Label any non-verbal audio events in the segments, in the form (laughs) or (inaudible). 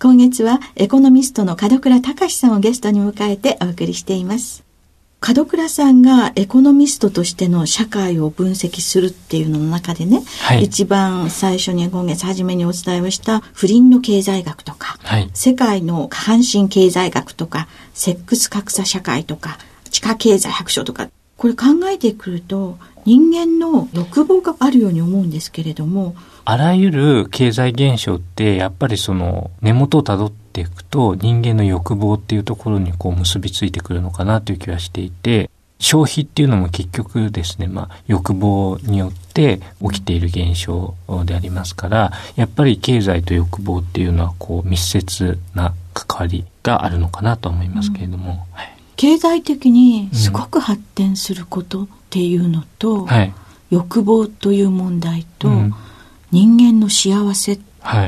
今月はエコノミストの門倉隆さんをゲストに迎えてお送りしています。門倉さんがエコノミストとしての社会を分析するっていうのの中でね、はい、一番最初に今月初めにお伝えをした不倫の経済学とか、はい、世界の下半身経済学とか、セックス格差社会とか、地下経済白書とか、これ考えてくると人間の欲望があるように思うんですけれども、あらゆる経済現象ってやっぱりその根元をたどっていくと人間の欲望っていうところにこう結びついてくるのかなという気はしていて消費っていうのも結局ですね、まあ、欲望によって起きている現象でありますから、やっぱり経済と欲望っていうのはこう密接な関わりがあるのかなと思いますけれども。うんはい、経済的にすごく発展することっていうのと、うんはい、欲望という問題と、うん。人間の幸せっ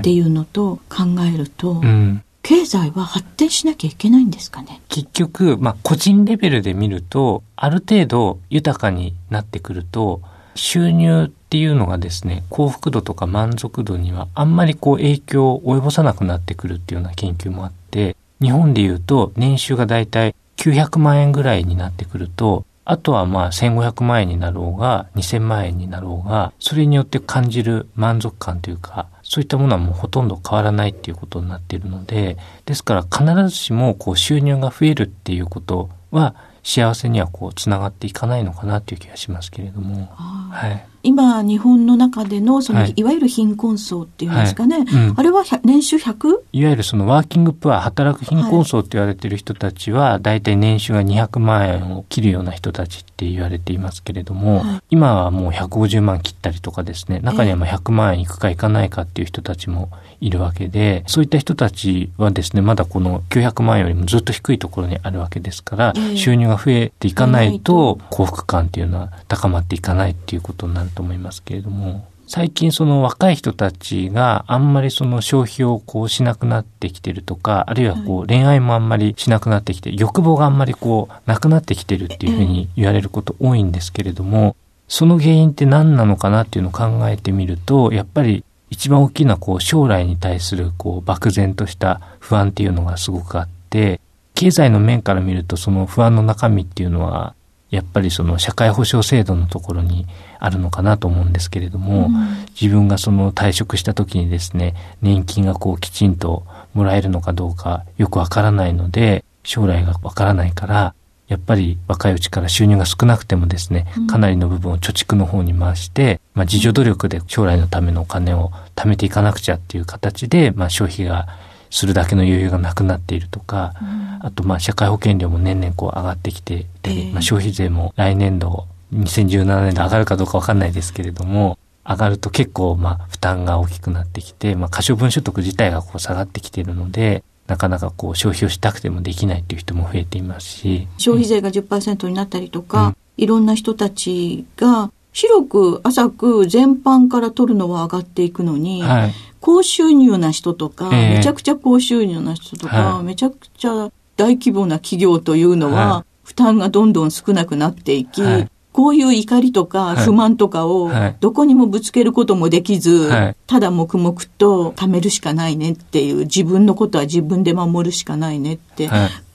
ていうのと考えると、はいうん、経済は発展しなきゃいけないんですかね？結局、まあ、個人レベルで見ると、ある程度豊かになってくると、収入っていうのがですね、幸福度とか満足度にはあんまりこう影響を及ぼさなくなってくるっていうような研究もあって、日本で言うと年収がだいたい900万円ぐらいになってくると、あとはまあ1500万円になろうが2000万円になろうが、それによって感じる満足感というか、そういったものはもうほとんど変わらないっていうことになっているので、ですから必ずしもこう収入が増えるっていうことは幸せにはこうつながっていかないのかなという気がしますけれども。はい。今日本の中でのその、はい、いわゆる貧困層っていうんですかね、はい。うん、あれは年収 100? いわゆるそのワーキングプア働く貧困層って言われてる人たちは、はい、大体年収が200万円を切るような人たちって言われていますけれども、はい、今はもう150万切ったりとかですね中にはまあ100万円いくかいかないかっていう人たちもいるわけでそういった人たちはですねまだこの900万円よりもずっと低いところにあるわけですから、収入が増えていかないと幸福感っていうのは高まっていかないっていうことになると思いますけれど。も、最近その若い人たちがあんまりその消費をこうしなくなってきてるとか、あるいはこう恋愛もあんまりしなくなってきて、欲望があんまりこうなくなってきてるっていうふうに言われること多いんですけれども、その原因って何なのかなっていうのを考えてみると、やっぱり一番大きなこう将来に対するこう漠然とした不安っていうのがすごくあって、経済の面から見るとその不安の中身っていうのはやっぱりその社会保障制度のところにあるのかなと思うんですけれども、うん、自分がその退職した時にですね、年金がこうきちんともらえるのかどうかよくわからないので、将来がわからないから、やっぱり若いうちから収入が少なくてもですね、かなりの部分を貯蓄の方に回して、まあ自助努力で将来のためのお金を貯めていかなくちゃっていう形で、まあ消費がするだけの余裕がなくなっているとか、うん、あとまあ社会保険料も年々こう上がってきてて、えー、まあ、消費税も来年度2017年で上がるかどうかわかんないですけれども、上がると結構まあ負担が大きくなってきて、まあ可処分所得自体がこう下がってきているので、なかなかこう消費をしたくてもできないっていう人も増えていますし。消費税が10%になったりとか、うん、いろんな人たちが広く浅く全般から取るのは上がっていくのに、はい。高収入な人とか、えー、めちゃくちゃ高収入な人とか、はい、めちゃくちゃ大規模な企業というのは、はい、負担がどんどん少なくなっていき、はい、こういう怒りとか不満とかをどこにもぶつけることもできず、ただ黙々と貯めるしかないねっていう、自分のことは自分で守るしかないねって、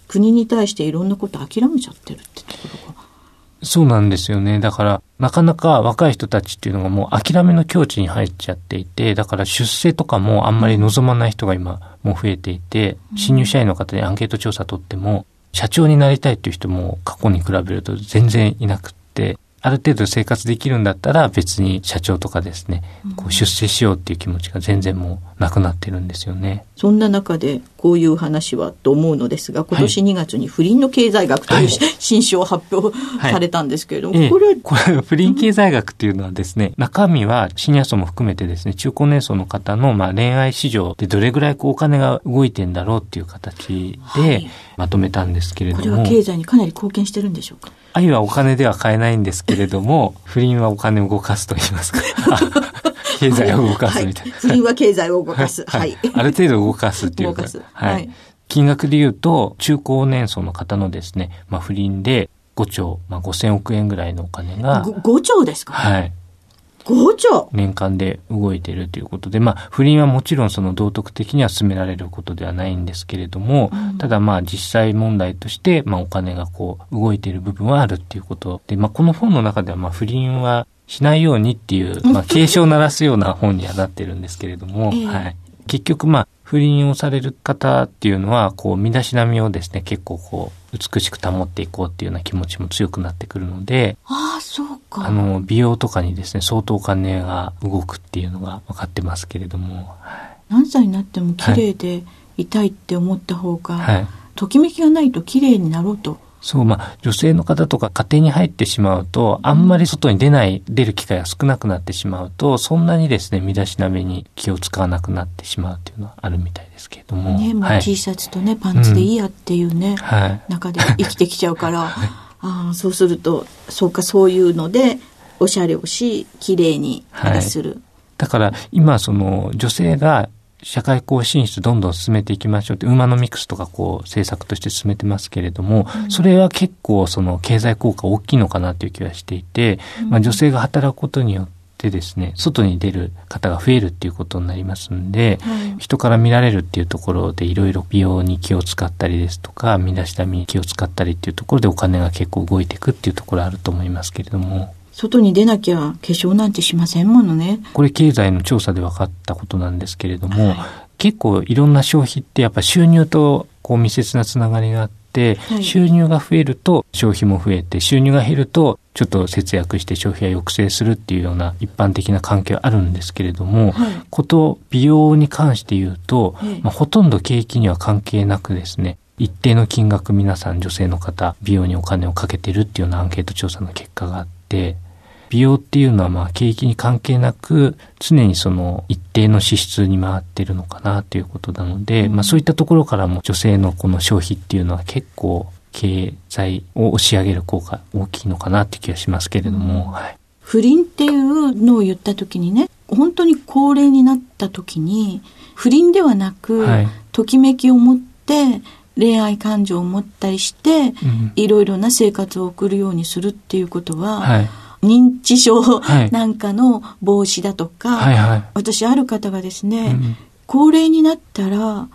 国に対していろんなこと諦めちゃってるってところが。そうなんですよね。だから、なかなか若い人たちっていうのがもう諦めの境地に入っちゃっていて、だから出世とかもあんまり望まない人が今もう増えていて、新入社員の方にアンケート調査取っても、社長になりたいっていう人も過去に比べると全然いなくって、ある程度生活できるんだったら別に社長とかですね、こう出世しようっていう気持ちが全然もうなくなってるんですよね。そんな中でこういう話はと思うのですが、今年2月に不倫の経済学という、はい、新書を発表されたんですけれども、はい、これは、これ不倫経済学っていうのはですね、中身はシニア層も含めてですね、中高年層の方のまあ恋愛市場でどれぐらいこうお金が動いてんだろうっていう形でまとめたんですけれども、これは経済にかなり貢献してるんでしょうか？愛はお金では買えないんですけれども、(laughs) 不倫はお金を動かすと言いますか。(laughs) 経済を動かすみたいな。不倫は経済を動かす。はい。ある程度動かすっていうか。はい。金額で言うと、中高年層の方のですね、まあ不倫で5兆、まあ5000億円ぐらいのお金が。5兆ですか？はい。5兆年間で動いているということで、まあ、不倫はもちろんその道徳的には進められることではないんですけれども、うん、ただまあ実際問題として、まあお金がこう動いている部分はあるっていうことで、まあこの本の中ではまあ不倫はしないようにっていう、まあ (laughs) 警鐘を鳴らすような本にはなってるんですけれども、はい。結局まあ不倫をされる方っていうのは、こう身だしなみをですね、結構こう美しく保っていこうっていうような気持ちも強くなってくるので、ああ、そうか。あの、美容とかにですね、相当お金が動くっていうのが分かってますけれども。何歳になっても綺麗でいたいって思った方が、はい、ときめきがないと綺麗になろうとそう、まあ、女性の方とか家庭に入ってしまうと、あんまり外に出ない、出る機会が少なくなってしまうと、そんなにですね、身だしなみに気を使わなくなってしまうっていうのはあるみたいですけれども。ね、もう T シャツとね、パンツでいいやっていうね、はい、中で生きてきちゃうから、(laughs) はい、ああ、そうすると、そうか、そういうので、おしゃれをし、綺麗にする。はい、だから、今、その、女性が社会貢進出どんどん進めていきましょうって、ウーマノミクスとかこう政策として進めてますけれども、うん、それは結構その経済効果大きいのかなという気はしていて、うん、まあ女性が働くことによってですね、外に出る方が増えるっていうことになりますんで、はい、人から見られるっていうところでいろいろ美容に気を使ったりですとか、身だしなみに気を使ったりっていうところでお金が結構動いていくっていうところあると思いますけれども。外に出なきゃ化粧なんてしませんものね。これ経済の調査で分かったことなんですけれども、はい、結構いろんな消費ってやっぱ収入とこう密接なつながりがあって、はい、収入が増えると消費も増えて、収入が減るとちょっと節約して消費は抑制するっていうような一般的な関係はあるんですけれども、はい、こと美容に関して言うと、まあ、ほとんど景気には関係なくですね、一定の金額皆さん女性の方美容にお金をかけてるっていうようなアンケート調査の結果があって、美容っていうのはまあ景気に関係なく常にその一定の支出に回ってるのかなということなので、うん、まあそういったところからも女性のこの消費っていうのは結構経済を押し上げる効果大きいのかなって気がしますけれども、うん、はい、不倫っていうのを言った時にね本当に高齢になった時に不倫ではなく、はい、ときめきを持って恋愛感情を持ったりして、うん、いろいろな生活を送るようにするっていうことは、はい認知症なんかの防止だとか、はいはい。はい、私ある方がですね、うん、高齢になったら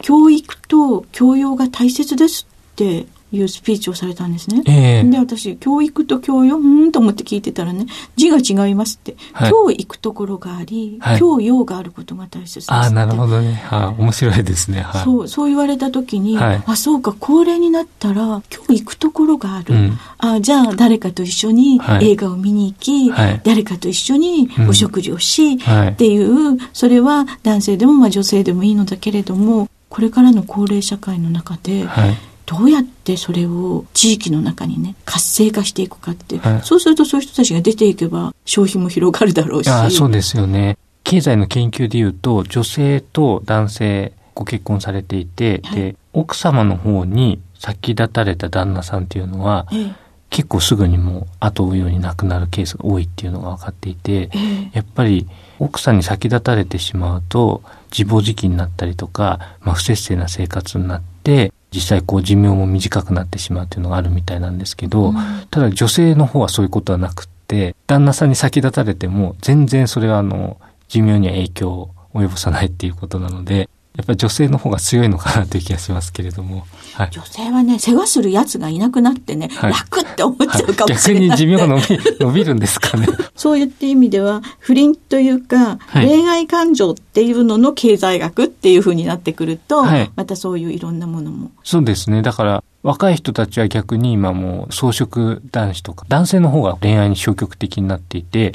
教育と教養が大切ですっていうスピーチをされたんですね。えー、で、私、教育と教養、うんと思って聞いてたらね、字が違いますって、はい、今日行くところがあり、はい、今日用があることが大切ですあなるほどね。はあ、面白いですね。はい、そう、そう言われた時に、はい、あ、そうか、高齢になったら、今日行くところがある。うん、あじゃあ、誰かと一緒に映画を見に行き、誰かと一緒にお食事をし、うん、っていう、それは男性でも、まあ女性でもいいのだけれども、これからの高齢社会の中で、はいどうやってそれを地域の中にね活性化していくかって、はい、そうするとそういう人たちが出ていけば消費も広がるだろうし。あそうですよね。経済の研究でいうと女性と男性ご結婚されていて、はい、で奥様の方に先立たれた旦那さんっていうのは、ええ、結構すぐにもう後追うように亡くなるケースが多いっていうのが分かっていて、え、やっぱり奥さんに先立たれてしまうと自暴自棄になったりとか、まあ、不節制な生活になって実際こう寿命も短くなってしまうっていうのがあるみたいなんですけど、うん、ただ女性の方はそういうことはなくって、旦那さんに先立たれても全然それはあの寿命には影響を及ぼさないっていうことなので、やっぱり女性の方が強いのかなという気がしますけれども。はい、女性はね、世話する奴がいなくなってね、はい、楽って思っちゃうかもしれない。逆に寿命が伸び伸びるんですかね。(laughs) そういった意味では、不倫というか、はい、恋愛感情っていうのの経済学っていうふうになってくると、またそういういろんなものも。そうですね。だから、若い人たちは逆に今もう草食男子とか、男性の方が恋愛に消極的になっていて、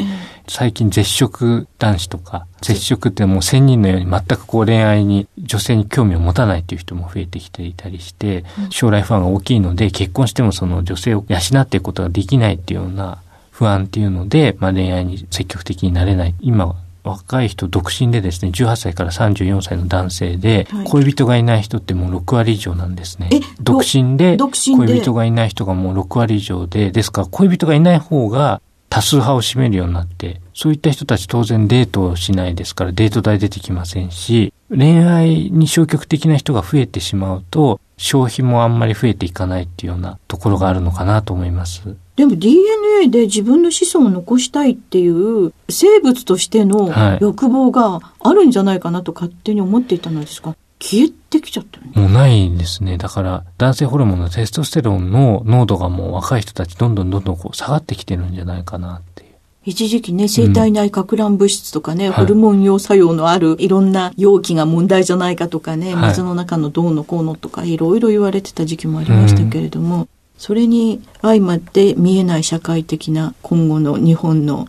最近絶食男子とか、絶食ってもう仙人のように全くこう恋愛に女性に興味を持たないっていう人も増えてきていたりして、将来不安が大きいので結婚してもその女性を養っていくことができないっていうような不安っていうので、まあ恋愛に積極的になれない。今若い人独身でですね、18歳から34歳の男性で、はい、恋人がいない人ってもう6割以上なんですね。独身で恋人がいない人がもう6割以上で、ですから恋人がいない方が多数派を占めるようになって、そういった人たち当然デートをしないですからデート代出てきませんし、恋愛に消極的な人が増えてしまうと、消費もあんまり増えていかないっていうようなところがあるのかなと思います。でも DNA で自分の子孫を残したいっていう生物としての欲望があるんじゃないかなと勝手に思っていたのですが、消えてきちゃったね。もうないんですね。だから男性ホルモンのテストステロンの濃度がもう若い人たちどんどんどんどんこう下がってきてるんじゃないかなっていう。一時期ね、生体内か乱物質とかね、うん、ホルモン用作用のあるいろんな容器が問題じゃないかとかね、水の中のどうのこうのとかいろいろ言われてた時期もありましたけれども、うん、それに相まって見えない社会的な今後の日本の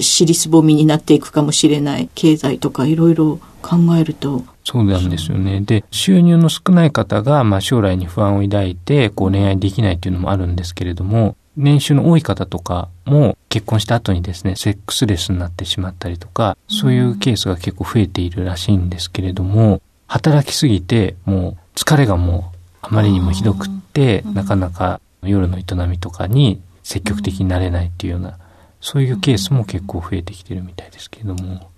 尻すぼみになっていくかもしれない経済とかいろいろ考えると。そうなんですよね。で、収入の少ない方が、まあ将来に不安を抱いて、こう恋愛できないっていうのもあるんですけれども、年収の多い方とかも結婚した後にですね、セックスレスになってしまったりとか、そういうケースが結構増えているらしいんですけれども、働きすぎて、もう疲れがもうあまりにもひどくって、なかなか夜の営みとかに積極的になれないっていうような、そういうケースも結構増えてきてるみたいですけれども。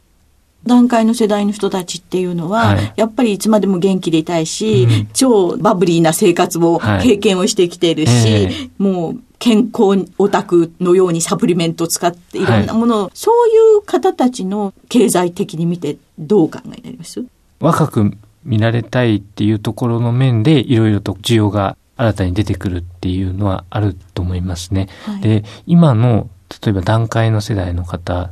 段階の世代の人たちっていうのは、はい、やっぱりいつまでも元気でいたいし、うん、超バブリーな生活を経験をしてきているし、はいえ。ー、もう健康オタクのようにサプリメントを使ってい。ろんなものを、はい、そういう方たちの経済的に見てどうお考えになります？若く見られたいっていうところの面でいろいろと需要が新たに出てくるっていうのはあると思いますね。で、今の例えば段階の世代の方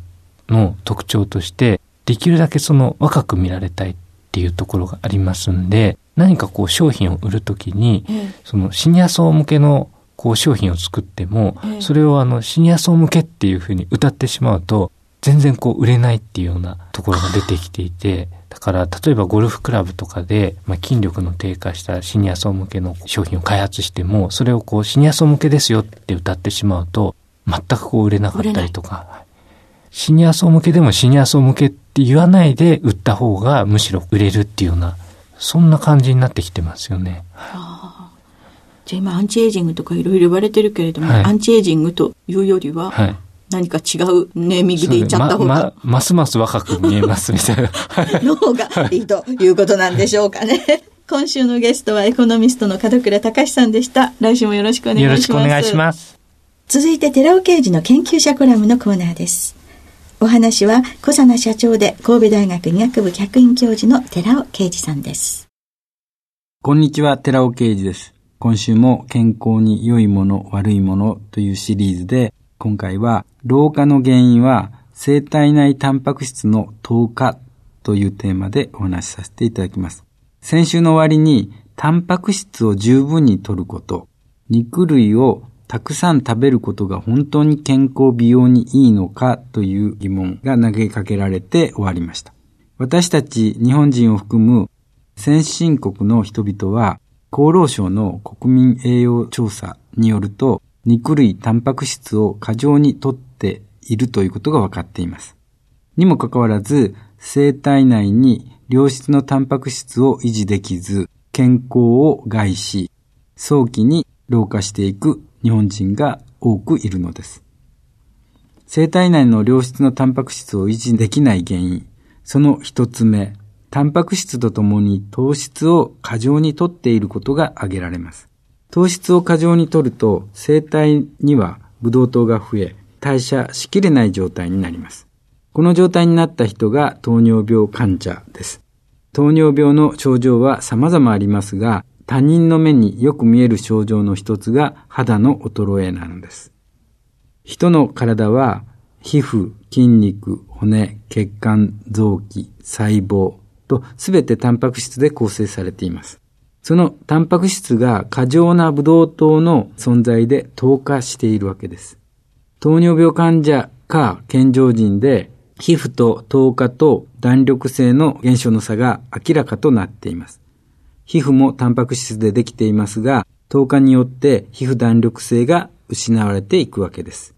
の特徴として、できるだけその若く見られたいっていうところがありますんで、何かこう商品を売るときに、そのシニア層向けのこう商品を作っても、それをあのシニア層向けっていうふうに歌ってしまうと、全然こう売れないっていうようなところが出てきていて、だから例えばゴルフクラブとかで、まあ、筋力の低下したシニア層向けの商品を開発しても、それをこうシニア層向けですよって歌ってしまうと、全くこう売れなかったりとか、シニア層向けでもシニア層向けって言わないで売った方がむしろ売れるっていうような、そんな感じになってきてますよね。はあ、じゃあ今アンチエイジングとかいろいろ言われてるけれども、はい、アンチエイジングというよりは、はい、何か違うネーミングで言っちゃった方が。ま、ま、ますます若く見えますみたいな。(laughs) の方がいいということなんでしょうかね。(laughs) 今週のゲストはエコノミストの門倉隆さんでした。来週もよろしくお願いします。よろしくお願いします。続いて寺尾刑事の研究者コラムのコーナーです。お話は小佐奈社長で神戸大学医学部客員教授の寺尾啓二さんです。こんにちは、寺尾啓二です。今週も健康に良いもの、悪いものというシリーズで、今回は老化の原因は生体内タンパク質の糖化というテーマでお話しさせていただきます。先週の終わりに、タンパク質を十分に摂ること、肉類をたくさん食べることが本当に健康美容にいいのかという疑問が投げかけられて終わりました。私たち日本人を含む先進国の人々は厚労省の国民栄養調査によると肉類タンパク質を過剰にとっているということが分かっています。にもかかわらず生体内に良質のタンパク質を維持できず健康を害し早期に老化していく日本人が多くいるのです。生体内の良質のタンパク質を維持できない原因、その一つ目、タンパク質とともに糖質を過剰に摂っていることが挙げられます。糖質を過剰に摂ると、生体にはブドウ糖が増え、代謝しきれない状態になります。この状態になった人が糖尿病患者です。糖尿病の症状は様々ありますが、他人の目によく見える症状の一つが肌の衰えなのです。人の体は皮膚、筋肉、骨、血管、臓器、細胞とすべてタンパク質で構成されています。そのタンパク質が過剰なブドウ糖の存在で糖化しているわけです。糖尿病患者か健常人で皮膚と糖化と弾力性の減少の差が明らかとなっています。皮膚もタンパク質でできていますが、糖化によって皮膚弾力性が失われていくわけです。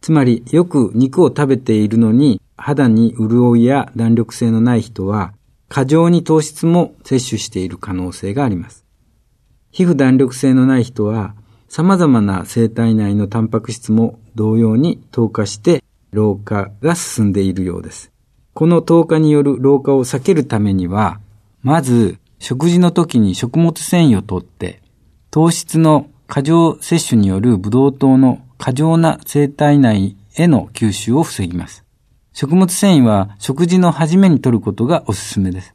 つまり、よく肉を食べているのに、肌に潤いや弾力性のない人は、過剰に糖質も摂取している可能性があります。皮膚弾力性のない人は、様々な生体内のタンパク質も同様に糖化して老化が進んでいるようです。この糖化による老化を避けるためには、まず食事の時に食物繊維をとって、糖質の過剰摂取によるブドウ糖の過剰な生体内への吸収を防ぎます。食物繊維は食事の初めに摂ることがおすすめです。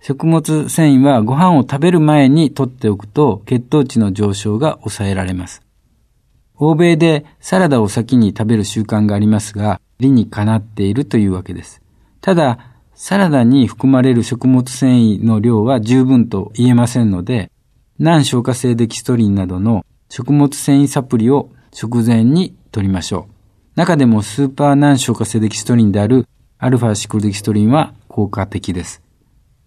食物繊維はご飯を食べる前に摂っておくと血糖値の上昇が抑えられます。欧米でサラダを先に食べる習慣がありますが、理にかなっているというわけです。ただ、サラダに含まれる食物繊維の量は十分と言えませんので、難消化性デキストリンなどの食物繊維サプリを食前に取りましょう。中でもスーパー難消化性デキストリンであるアルファシクロデキストリンは効果的です。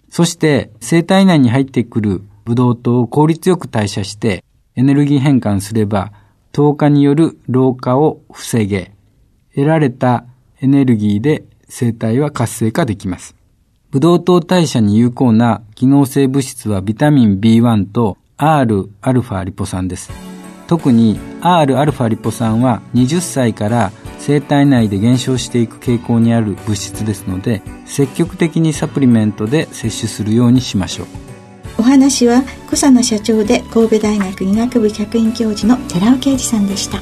そして、生体内に入ってくるブドウ糖を効率よく代謝してエネルギー変換すれば、糖化による老化を防げ、得られたエネルギーで生体は活性化できます。ブドウ糖代謝に有効な機能性物質はビタミン B1 と Rα リポ酸です。特に Rα リポ酸は20歳から生体内で減少していく傾向にある物質ですので積極的にサプリメントで摂取するようにしましょう。お話は小佐野社長で神戸大学医学部客員教授の寺尾啓二さんでした。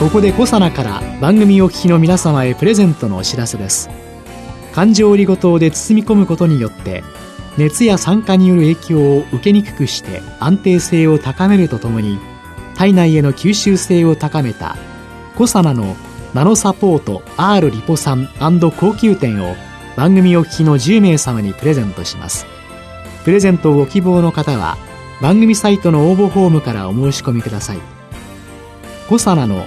ここでコサナから番組お聞きの皆様へプレゼントのお知らせです環状オリゴ糖で包み込むことによって熱や酸化による影響を受けにくくして安定性を高めるとともに体内への吸収性を高めたコサナのナノサポート R リポ酸高級店を番組お聞きの10名様にプレゼントします。プレゼントをご希望の方は番組サイトの応募フォームからお申し込みください。コサナの